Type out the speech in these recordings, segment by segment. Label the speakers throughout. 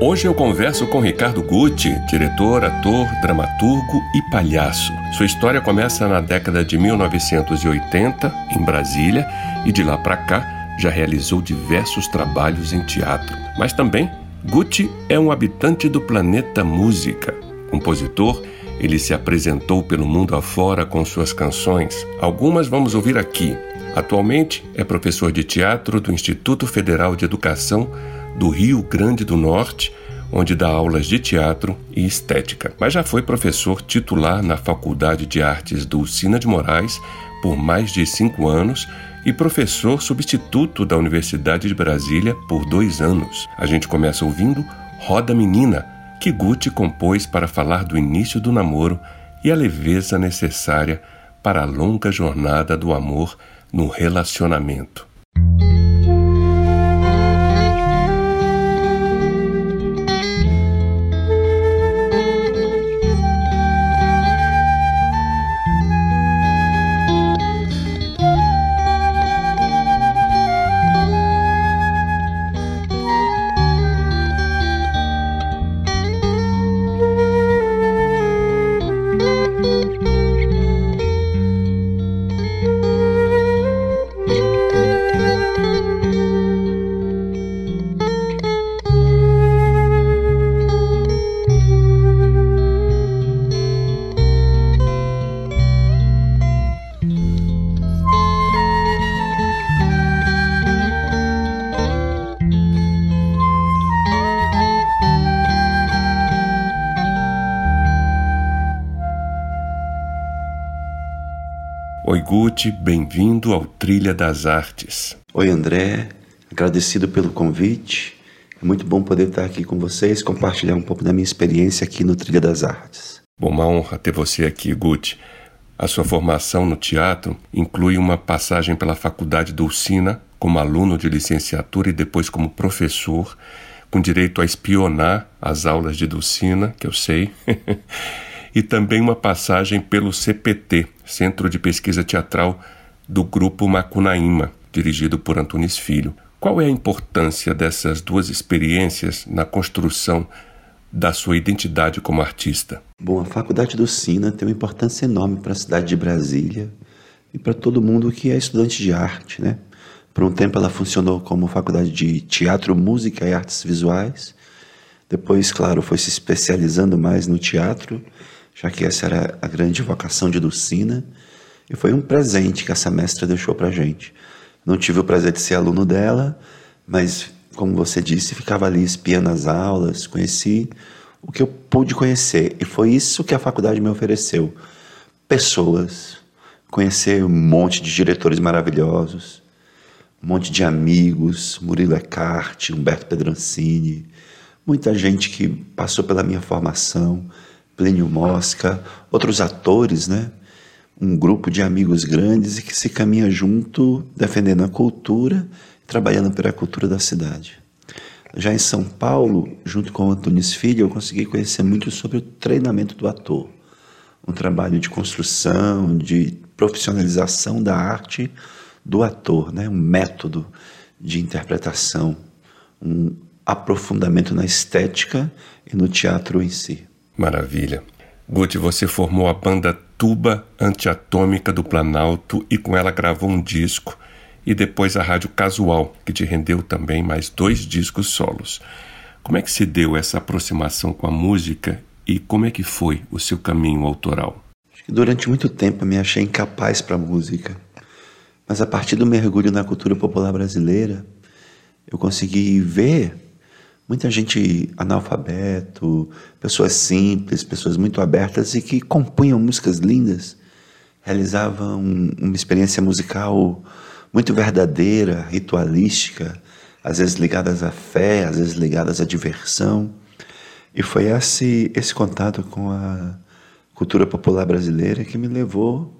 Speaker 1: Hoje eu converso com Ricardo Gucci, diretor, ator, dramaturgo e palhaço. Sua história começa na década de 1980, em Brasília, e de lá para cá já realizou diversos trabalhos em teatro. Mas também, Gucci é um habitante do planeta música. Compositor, ele se apresentou pelo mundo afora com suas canções. Algumas vamos ouvir aqui. Atualmente é professor de teatro do Instituto Federal de Educação do Rio Grande do Norte, onde dá aulas de teatro e estética. Mas já foi professor titular na Faculdade de Artes do Sina de Moraes por mais de cinco anos e professor substituto da Universidade de Brasília por dois anos. A gente começa ouvindo Roda Menina, que Gucci compôs para falar do início do namoro e a leveza necessária para a longa jornada do amor no relacionamento. Gucci, bem-vindo ao Trilha das Artes.
Speaker 2: Oi André, agradecido pelo convite. É muito bom poder estar aqui com vocês, compartilhar um pouco da minha experiência aqui no Trilha das Artes.
Speaker 1: Bom, uma honra ter você aqui, Gucci. A sua formação no teatro inclui uma passagem pela Faculdade Dulcina como aluno de licenciatura e depois como professor, com direito a espionar as aulas de Dulcina, que eu sei. e também uma passagem pelo CPT, Centro de Pesquisa Teatral do Grupo Macunaíma, dirigido por Antunes Filho. Qual é a importância dessas duas experiências na construção da sua identidade como artista?
Speaker 2: Bom, a Faculdade do Sina tem uma importância enorme para a cidade de Brasília e para todo mundo que é estudante de arte, né? Por um tempo ela funcionou como faculdade de teatro, música e artes visuais. Depois, claro, foi se especializando mais no teatro já que essa era a grande vocação de Dulcina, e foi um presente que essa mestra deixou para gente. Não tive o prazer de ser aluno dela, mas, como você disse, ficava ali espiando as aulas, conheci o que eu pude conhecer, e foi isso que a faculdade me ofereceu. Pessoas, conhecer um monte de diretores maravilhosos, um monte de amigos, Murilo Eckhart, Humberto Pedrancini, muita gente que passou pela minha formação, Plínio Mosca, outros atores, né? Um grupo de amigos grandes e que se caminha junto, defendendo a cultura, trabalhando pela cultura da cidade. Já em São Paulo, junto com o Antunes Filho, eu consegui conhecer muito sobre o treinamento do ator. Um trabalho de construção, de profissionalização da arte do ator, né? um método de interpretação, um aprofundamento na estética e no teatro em si.
Speaker 1: Maravilha. Guti, você formou a banda Tuba Antiatômica do Planalto e com ela gravou um disco e depois a Rádio Casual, que te rendeu também mais dois discos solos. Como é que se deu essa aproximação com a música e como é que foi o seu caminho autoral?
Speaker 2: Durante muito tempo me achei incapaz para música, mas a partir do mergulho na cultura popular brasileira, eu consegui ver muita gente analfabeto, pessoas simples, pessoas muito abertas e que compunham músicas lindas, realizavam uma experiência musical muito verdadeira, ritualística, às vezes ligadas à fé, às vezes ligadas à diversão. E foi esse, esse contato com a, cultura popular brasileira que me levou,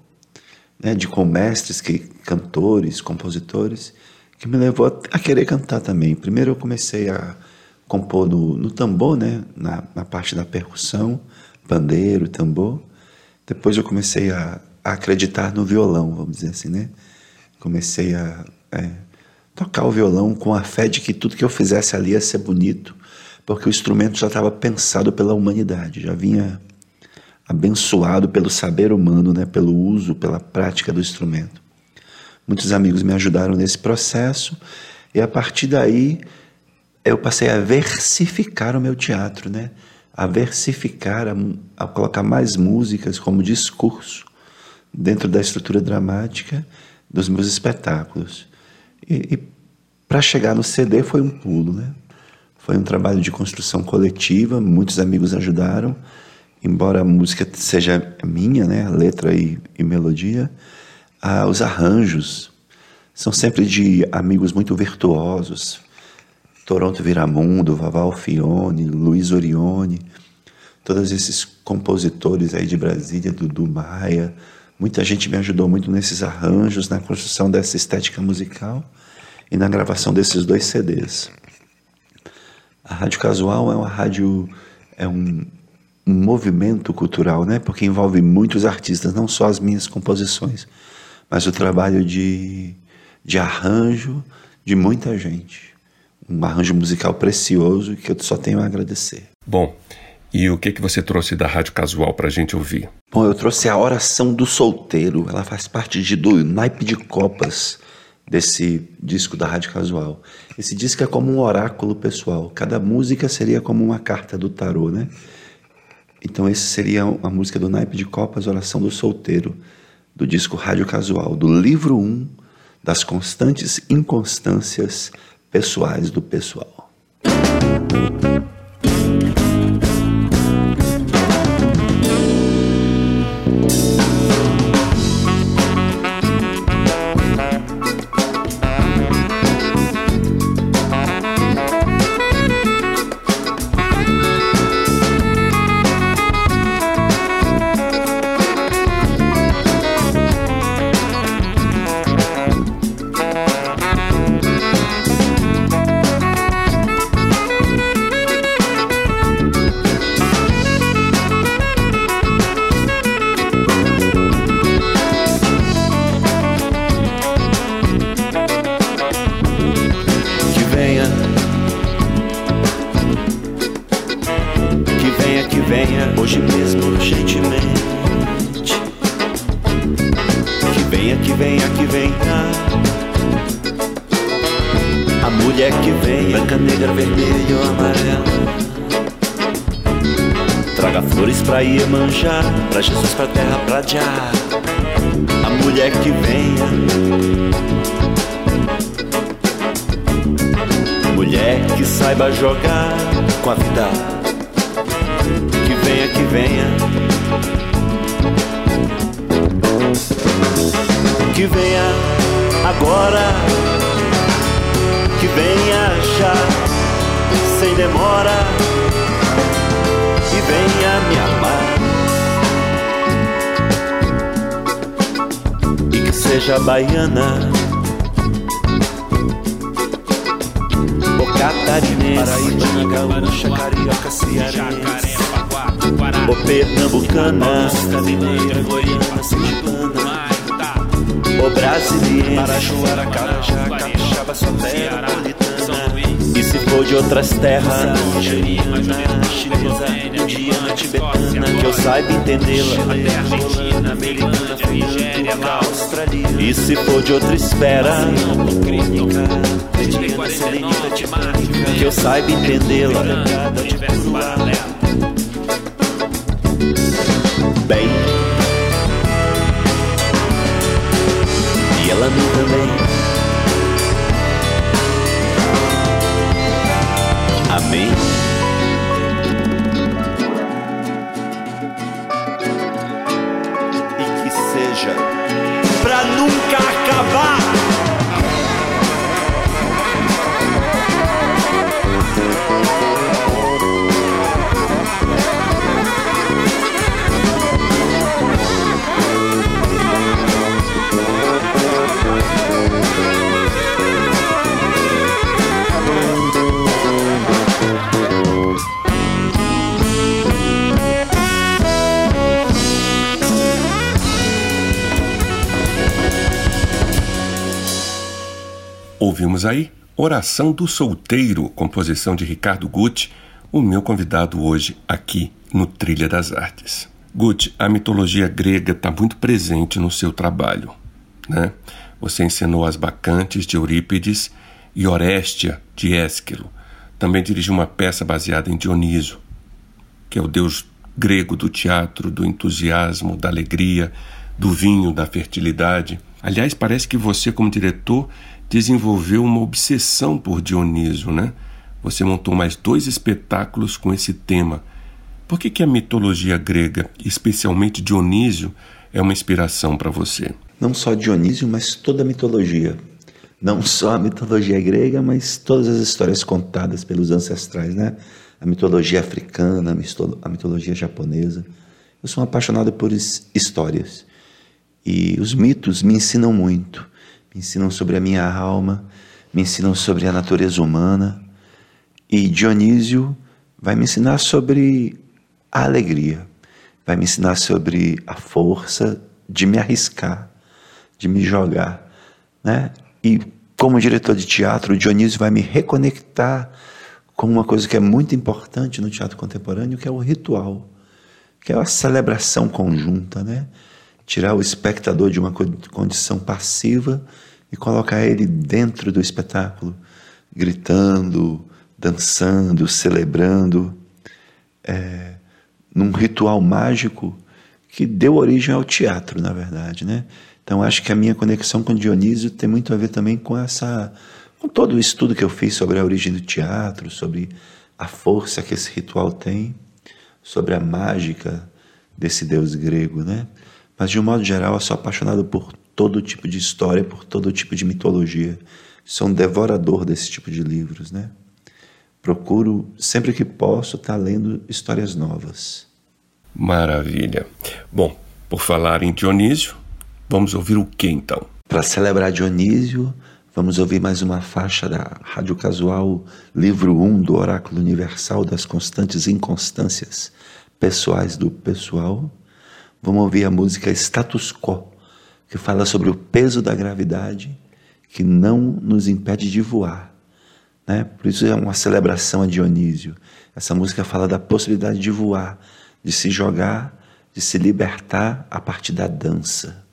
Speaker 2: né, de com mestres, que, cantores, compositores, que me levou a, a, querer cantar também. Primeiro eu comecei a compor no, no tambor, né, na, na, parte da percussão, pandeiro, tambor. Depois eu comecei a, a acreditar no violão, vamos dizer assim, né? Comecei a é, tocar o violão com a fé de que tudo que eu fizesse ali ia ser bonito, porque o instrumento já estava pensado pela humanidade, já vinha abençoado pelo saber humano, né, pelo uso, pela prática do instrumento. Muitos amigos me ajudaram nesse processo e a partir daí eu passei a versificar o meu teatro, né? A versificar, a, a colocar mais músicas como discurso dentro da estrutura dramática dos meus espetáculos. E, e para chegar no CD foi um pulo, né? Foi um trabalho de construção coletiva, muitos amigos ajudaram, embora a música seja minha, né? Letra e, e melodia, ah, os arranjos são sempre de amigos muito virtuosos. Toronto Viramundo, Vaval Fione, Luiz Orione, todos esses compositores aí de Brasília, Dudu Maia, Muita gente me ajudou muito nesses arranjos, na construção dessa estética musical e na gravação desses dois CDs. A Rádio Casual é uma rádio, é um, um movimento cultural, né? Porque envolve muitos artistas, não só as minhas composições, mas o trabalho de, de arranjo de muita gente. Um arranjo musical precioso que eu só tenho a agradecer.
Speaker 1: Bom, e o que, que você trouxe da Rádio Casual para a gente ouvir?
Speaker 2: Bom, eu trouxe a Oração do Solteiro. Ela faz parte de, do naipe de copas desse disco da Rádio Casual. Esse disco é como um oráculo pessoal. Cada música seria como uma carta do tarô, né? Então esse seria a música do naipe de copas, Oração do Solteiro, do disco Rádio Casual, do livro 1 um, das constantes inconstâncias pessoais do pessoal.
Speaker 3: Pra Jesus, pra terra, pra já. A mulher que venha. Mulher que saiba jogar com a vida. Que venha, que venha. Que venha agora. Que venha já, sem demora. E venha me amar. seja baiana ou catarinense, paraibana, gaúcha, carioca, cearense. Ou pernambucana, mineira, goiana, sergipana brasiliense, parajuara, carajá, capixaba, soteropolitana e se for de outras terras, nigeriana, chinesa, indiana, tibetana, que eu saiba entendê-la, argentina, americana, africana, australiana, e se for de outra esfera, selenita, temática, que eu saiba entendê-la, bem,
Speaker 1: Ouvimos aí Oração do Solteiro, composição de Ricardo Gucci, o meu convidado hoje aqui no Trilha das Artes. Gucci, a mitologia grega está muito presente no seu trabalho. Né? Você ensinou as Bacantes de Eurípides e Orestia de Ésquilo. Também dirigiu uma peça baseada em Dioniso, que é o deus grego do teatro, do entusiasmo, da alegria, do vinho, da fertilidade. Aliás, parece que você, como diretor, desenvolveu uma obsessão por Dioniso, né? Você montou mais dois espetáculos com esse tema. Por que, que a mitologia grega, especialmente Dionísio, é uma inspiração para você?
Speaker 2: Não só Dionísio, mas toda a mitologia. Não só a mitologia grega, mas todas as histórias contadas pelos ancestrais, né? A mitologia africana, a mitologia japonesa. Eu sou apaixonado por histórias. E os mitos me ensinam muito me ensinam sobre a minha alma, me ensinam sobre a natureza humana. E Dionísio vai me ensinar sobre a alegria, vai me ensinar sobre a força de me arriscar, de me jogar, né? E como diretor de teatro, Dionísio vai me reconectar com uma coisa que é muito importante no teatro contemporâneo, que é o ritual, que é a celebração conjunta, né? Tirar o espectador de uma condição passiva e colocar ele dentro do espetáculo, gritando, dançando, celebrando, é, num ritual mágico que deu origem ao teatro, na verdade, né? Então acho que a minha conexão com Dionísio tem muito a ver também com essa, com todo o estudo que eu fiz sobre a origem do teatro, sobre a força que esse ritual tem, sobre a mágica desse deus grego, né? Mas de um modo geral, eu sou apaixonado por todo tipo de história, por todo tipo de mitologia. Sou um devorador desse tipo de livros, né? Procuro, sempre que posso, estar tá lendo histórias novas.
Speaker 1: Maravilha. Bom, por falar em Dionísio, vamos ouvir o que então?
Speaker 2: Para celebrar Dionísio, vamos ouvir mais uma faixa da Rádio Casual, livro 1 do Oráculo Universal das Constantes Inconstâncias Pessoais do Pessoal. Vamos ouvir a música Status Quo, que fala sobre o peso da gravidade que não nos impede de voar. Né? Por isso é uma celebração a Dionísio. Essa música fala da possibilidade de voar, de se jogar, de se libertar a partir da dança.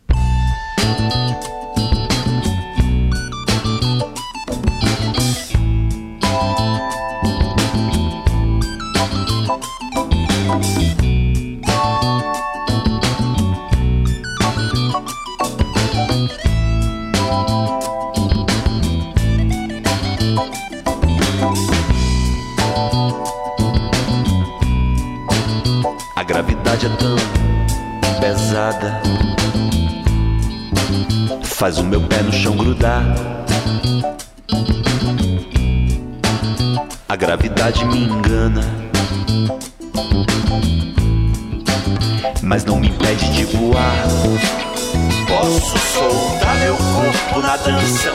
Speaker 3: Faz o meu pé no chão grudar. A gravidade me engana. Mas não me impede de voar. Posso soltar meu corpo na dança,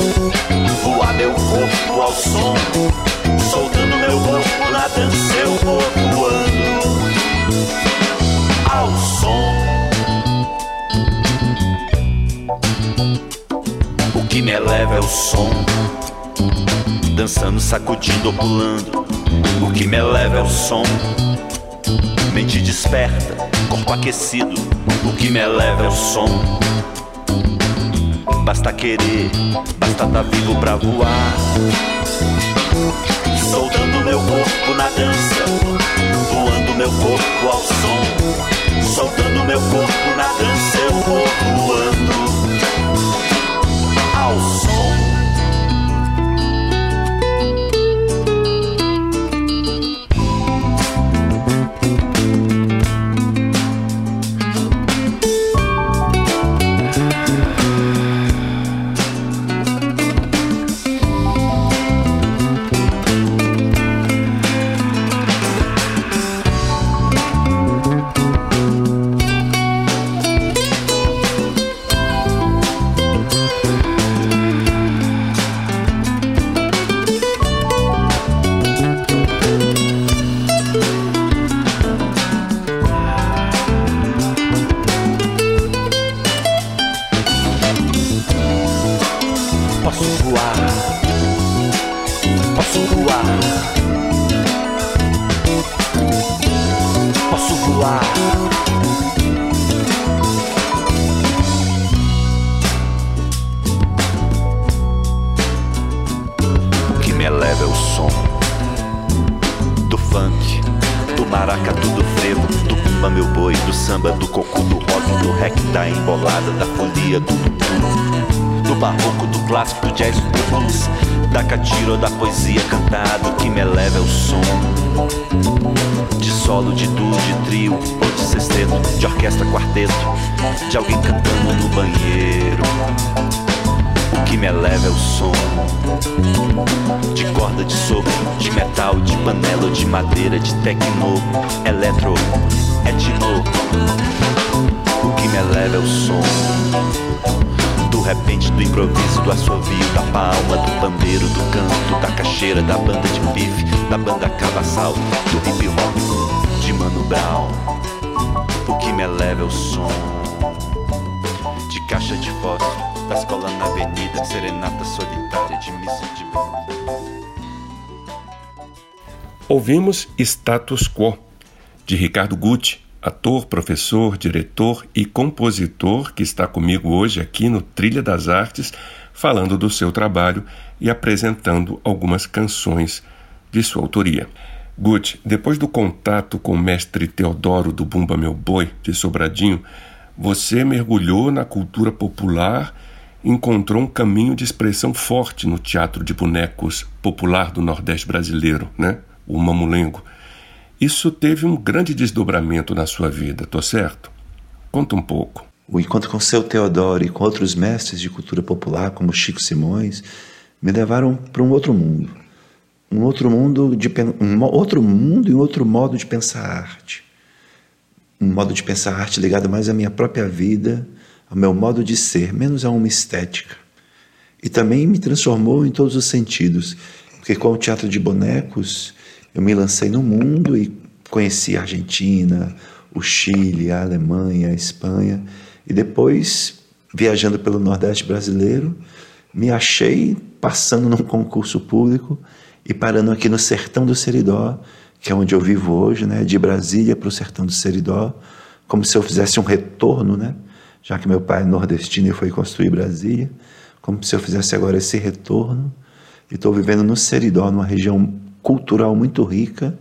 Speaker 3: voar meu corpo ao som, soltando meu corpo na dança, eu vou voando ao som. Que me eleva é o som, dançando, sacudindo pulando. O que me eleva é o som, mente desperta, corpo aquecido. O que me eleva é o som. Basta querer, basta estar tá vivo pra voar. Soltando meu corpo na dança, voando meu corpo ao som soltando meu corpo na dança, eu vou voando ao som. Do. Do barroco, do clássico, do jazz, do blues, da catira ou da poesia cantada, que me eleva é o som. De solo, de duo, de trio, ou de sexteto, de orquestra, quarteto, de alguém cantando no banheiro. O que me eleva é o som De corda, de sopro, de metal, de panela, de madeira, de tecno, eletro, etno O que me eleva é o som. Do repente, do improviso, do assovio, da palma, do pandeiro, do canto, da caixeira, da banda de pife, da banda cavassal, do hip hop, de Mano Brown. O que me eleva é o som. De caixa de fósforo da escola na avenida, serenata solitária de missa de
Speaker 1: Ouvimos Status Quo, de Ricardo Gucci, ator, professor, diretor e compositor que está comigo hoje aqui no Trilha das Artes, falando do seu trabalho e apresentando algumas canções de sua autoria. Gucci, depois do contato com o mestre Teodoro do Bumba Meu Boi, de Sobradinho, você mergulhou na cultura popular encontrou um caminho de expressão forte no teatro de bonecos popular do Nordeste brasileiro, né? o mamulengo. Isso teve um grande desdobramento na sua vida, tô certo? Conta um pouco.
Speaker 2: O encontro com seu Teodoro e com outros mestres de cultura popular, como Chico Simões, me levaram para um outro mundo. Um outro mundo de um outro mundo e um outro modo de pensar arte. Um modo de pensar arte ligado mais à minha própria vida, ao meu modo de ser, menos a uma estética. E também me transformou em todos os sentidos, porque com o teatro de bonecos eu me lancei no mundo e conheci a Argentina, o Chile, a Alemanha, a Espanha, e depois, viajando pelo Nordeste brasileiro, me achei passando num concurso público e parando aqui no sertão do Seridó, que é onde eu vivo hoje, né, de Brasília para o sertão do Seridó, como se eu fizesse um retorno, né? já que meu pai é nordestino e foi construir Brasília, como se eu fizesse agora esse retorno. E estou vivendo no Seridó, numa região cultural muito rica,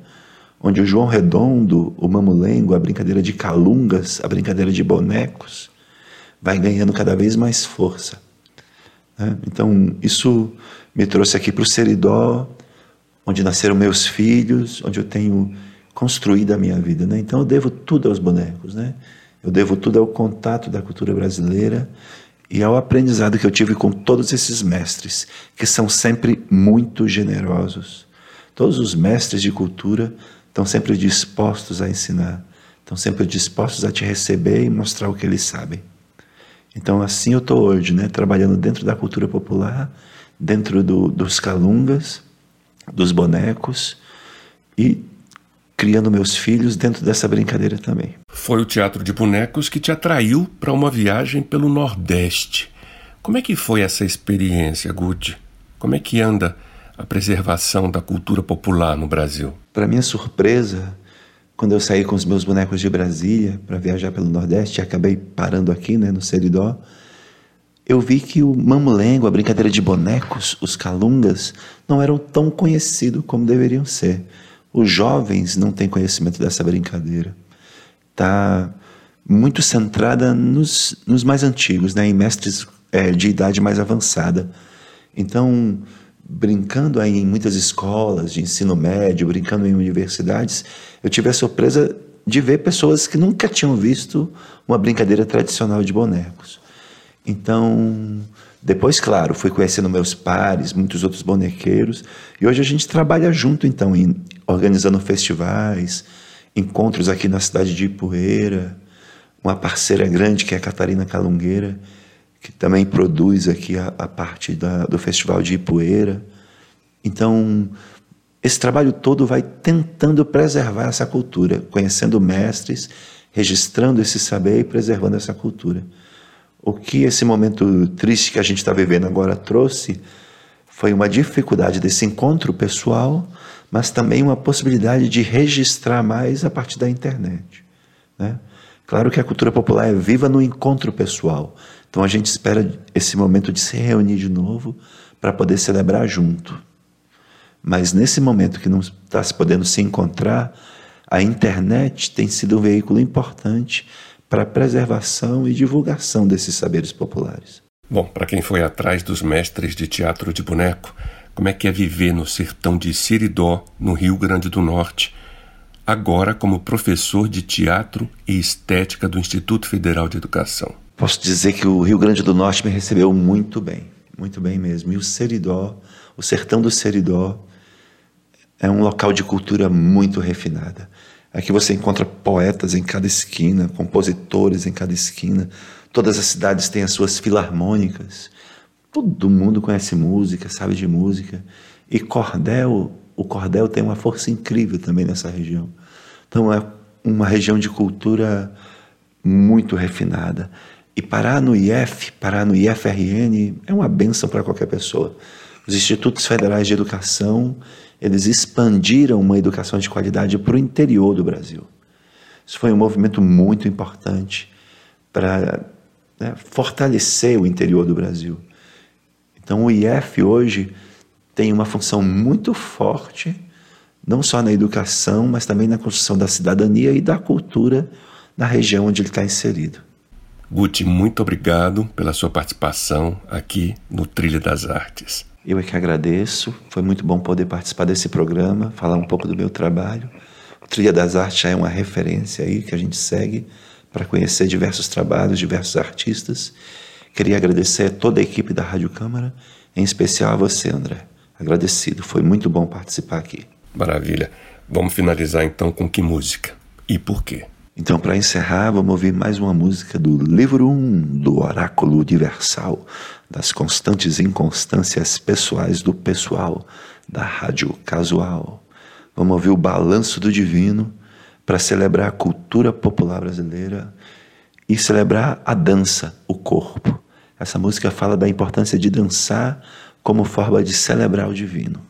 Speaker 2: onde o João Redondo, o mamulengo, a brincadeira de calungas, a brincadeira de bonecos, vai ganhando cada vez mais força. Né? Então, isso me trouxe aqui para o Seridó, onde nasceram meus filhos, onde eu tenho construído a minha vida. Né? Então, eu devo tudo aos bonecos. Né? Eu devo tudo ao contato da cultura brasileira e ao aprendizado que eu tive com todos esses mestres, que são sempre muito generosos. Todos os mestres de cultura estão sempre dispostos a ensinar, estão sempre dispostos a te receber e mostrar o que eles sabem. Então, assim eu estou hoje, né, trabalhando dentro da cultura popular, dentro do, dos calungas, dos bonecos e criando meus filhos dentro dessa brincadeira também.
Speaker 1: Foi o teatro de bonecos que te atraiu para uma viagem pelo Nordeste. Como é que foi essa experiência, Gucci? Como é que anda a preservação da cultura popular no Brasil?
Speaker 2: Para minha surpresa, quando eu saí com os meus bonecos de Brasília para viajar pelo Nordeste, acabei parando aqui, né, no Seridó, eu vi que o mamulengo, a brincadeira de bonecos, os calungas, não eram tão conhecidos como deveriam ser. Os jovens não têm conhecimento dessa brincadeira. Está muito centrada nos, nos mais antigos, né, em mestres é, de idade mais avançada. Então, brincando aí em muitas escolas de ensino médio, brincando em universidades, eu tive a surpresa de ver pessoas que nunca tinham visto uma brincadeira tradicional de bonecos. Então, depois, claro, fui conhecendo meus pares, muitos outros bonequeiros, e hoje a gente trabalha junto, então, em, organizando festivais, encontros aqui na cidade de Ipueira, uma parceira grande que é a Catarina Calungueira, que também produz aqui a, a parte da, do Festival de Ipueira. Então, esse trabalho todo vai tentando preservar essa cultura, conhecendo mestres, registrando esse saber e preservando essa cultura. O que esse momento triste que a gente está vivendo agora trouxe foi uma dificuldade desse encontro pessoal, mas também uma possibilidade de registrar mais a partir da internet. Né? Claro que a cultura popular é viva no encontro pessoal, então a gente espera esse momento de se reunir de novo para poder celebrar junto. Mas nesse momento que não está se podendo se encontrar, a internet tem sido um veículo importante
Speaker 4: para a preservação e divulgação desses saberes populares.
Speaker 1: Bom, para quem foi atrás dos mestres de teatro de boneco, como é que é viver no sertão de Siridó, no Rio Grande do Norte, agora como professor de teatro e estética do Instituto Federal de Educação?
Speaker 4: Posso dizer que o Rio Grande do Norte me recebeu muito bem, muito bem mesmo. E o Seridó, o sertão do Seridó, é um local de cultura muito refinada. Aqui você encontra poetas em cada esquina, compositores em cada esquina, Todas as cidades têm as suas filarmônicas. Todo mundo conhece música, sabe de música. E cordel, o cordel tem uma força incrível também nessa região. Então é uma região de cultura muito refinada. E parar no IF, parar no IFRN é uma benção para qualquer pessoa. Os institutos federais de educação, eles expandiram uma educação de qualidade para o interior do Brasil. Isso foi um movimento muito importante para né, fortalecer o interior do Brasil. Então, o IF hoje tem uma função muito forte, não só na educação, mas também na construção da cidadania e da cultura na região onde ele está inserido.
Speaker 1: Guti, muito obrigado pela sua participação aqui no Trilha das Artes.
Speaker 4: Eu é que agradeço, foi muito bom poder participar desse programa, falar um pouco do meu trabalho. O Trilha das Artes já é uma referência aí que a gente segue para conhecer diversos trabalhos, diversos artistas. Queria agradecer a toda a equipe da Rádio Câmara, em especial a você, André. Agradecido, foi muito bom participar aqui.
Speaker 1: Maravilha. Vamos finalizar então com que música? E por quê?
Speaker 4: Então, para encerrar, vamos ouvir mais uma música do livro 1 do Oráculo Universal, das constantes inconstâncias pessoais do pessoal, da Rádio Casual. Vamos ouvir o Balanço do Divino, para celebrar a cultura popular brasileira e celebrar a dança, o corpo. Essa música fala da importância de dançar como forma de celebrar o divino.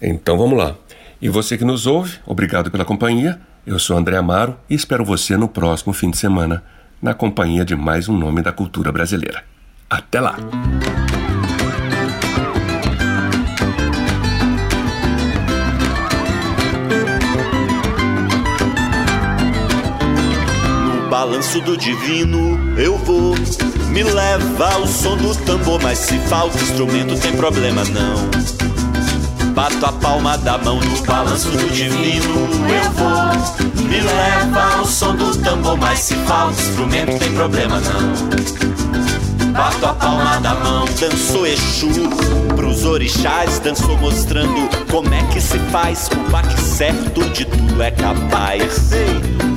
Speaker 1: Então vamos lá. E você que nos ouve, obrigado pela companhia. Eu sou André Amaro e espero você no próximo fim de semana, na companhia de mais um nome da cultura brasileira. Até lá!
Speaker 2: balanço do divino eu vou. Me leva o som do tambor, mas se falta instrumento tem problema não. Bato a palma da mão no balanço do divino eu vou. Me leva o som do tambor, mas se falta instrumento tem problema não. Bato a palma da mão, dançou Exu pros orixás, dançou mostrando como é que se faz. O baque certo de tudo é capaz.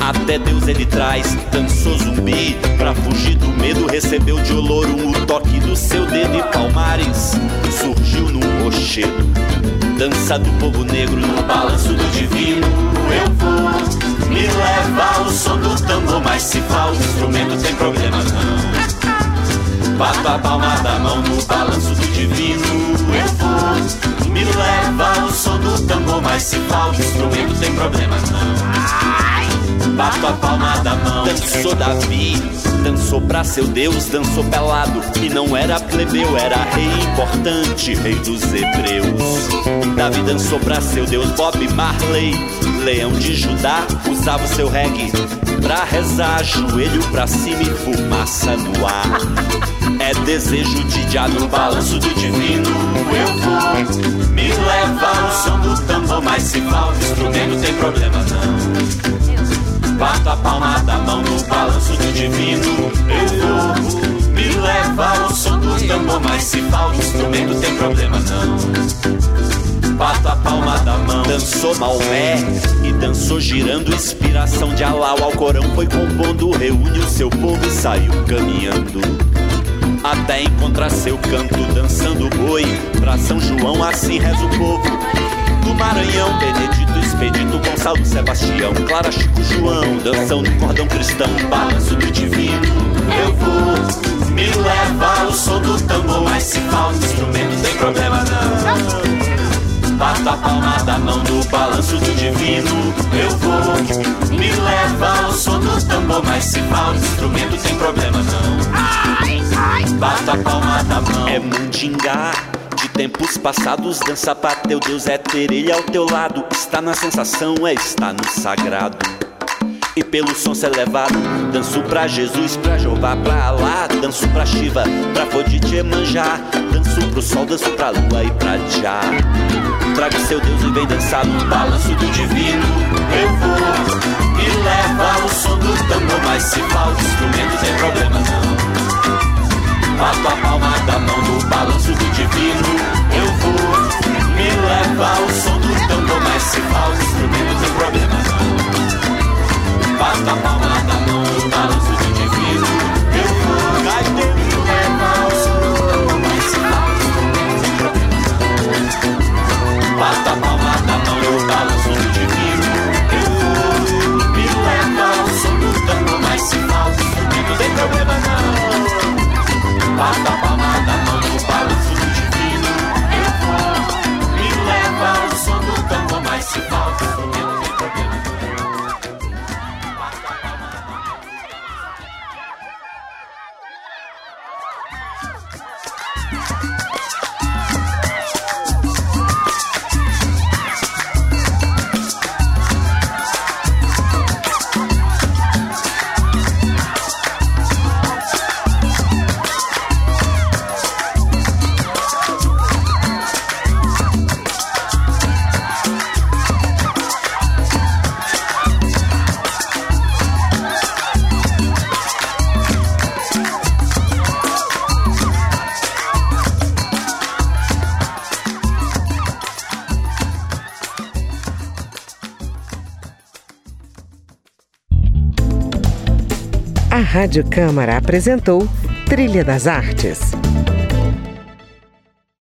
Speaker 2: Até Deus ele traz, dançou zumbi Pra fugir do medo recebeu de Olorum O toque do seu dedo e Palmares Surgiu no rochedo Dança do povo negro no balanço do divino Eu vou, me leva o som do tambor Mas se falta instrumento tem problema não. Bato a palma da mão no balanço do divino Eu vou, me leva o som do tambor Mas se falta instrumento tem problema não bato a palma da mão. Dançou Davi, dançou pra seu Deus, dançou pelado. E não era plebeu, era rei importante, rei dos hebreus. Davi dançou pra seu Deus, Bob Marley, leão de Judá, usava o seu reggae pra rezar, joelho pra cima e fumaça no ar. É desejo de já no balanço do divino. Eu vou me levar o som do tambor, mas se falta instrumento tem problema não. Bato a palma da mão no balanço do divino. Eu vou me leva o som do tambor, mas se falta instrumento tem problema não. Bato a palma da mão, dançou Maomé e dançou girando inspiração de Alá. O Alcorão foi compondo, reúne o seu povo e saiu caminhando até encontrar seu canto dançando boi. Pra São João assim reza o povo do Maranhão, Benedito Expedito, Gonçalo Sebastião, Clara Chico João, dançando no cordão cristão, balanço do divino. Eu vou, me leva o som do tambor, mas se falta instrumento tem problema não. Bato a palma da mão no balanço do divino. Eu vou, me leva o som do tambor, mas se falta instrumento tem problema não. Bato a palma da mão. É mundingar tempos passados, dança para teu Deus é ter ele ao teu lado. Está na sensação, é estar no sagrado. e pelo som ser levado. Danço pra Jesus, pra Jeová, pra Alá. Danço pra Shiva, pra Fodite manjar. Danço pro sol, danço pra lua e pra Já. Traga seu Deus e vem dançar no balanço do divino. Eu vou e leva o som do tambor, mas se falta instrumento, sem problema não. Bato a palma da mão no balanço do divino. Eu vou me leva o som do tambor, mas se falta instrumento, sem problema não. Bato a palma da mão no balanço não. Bato
Speaker 5: Rádio Câmara apresentou Trilha das Artes.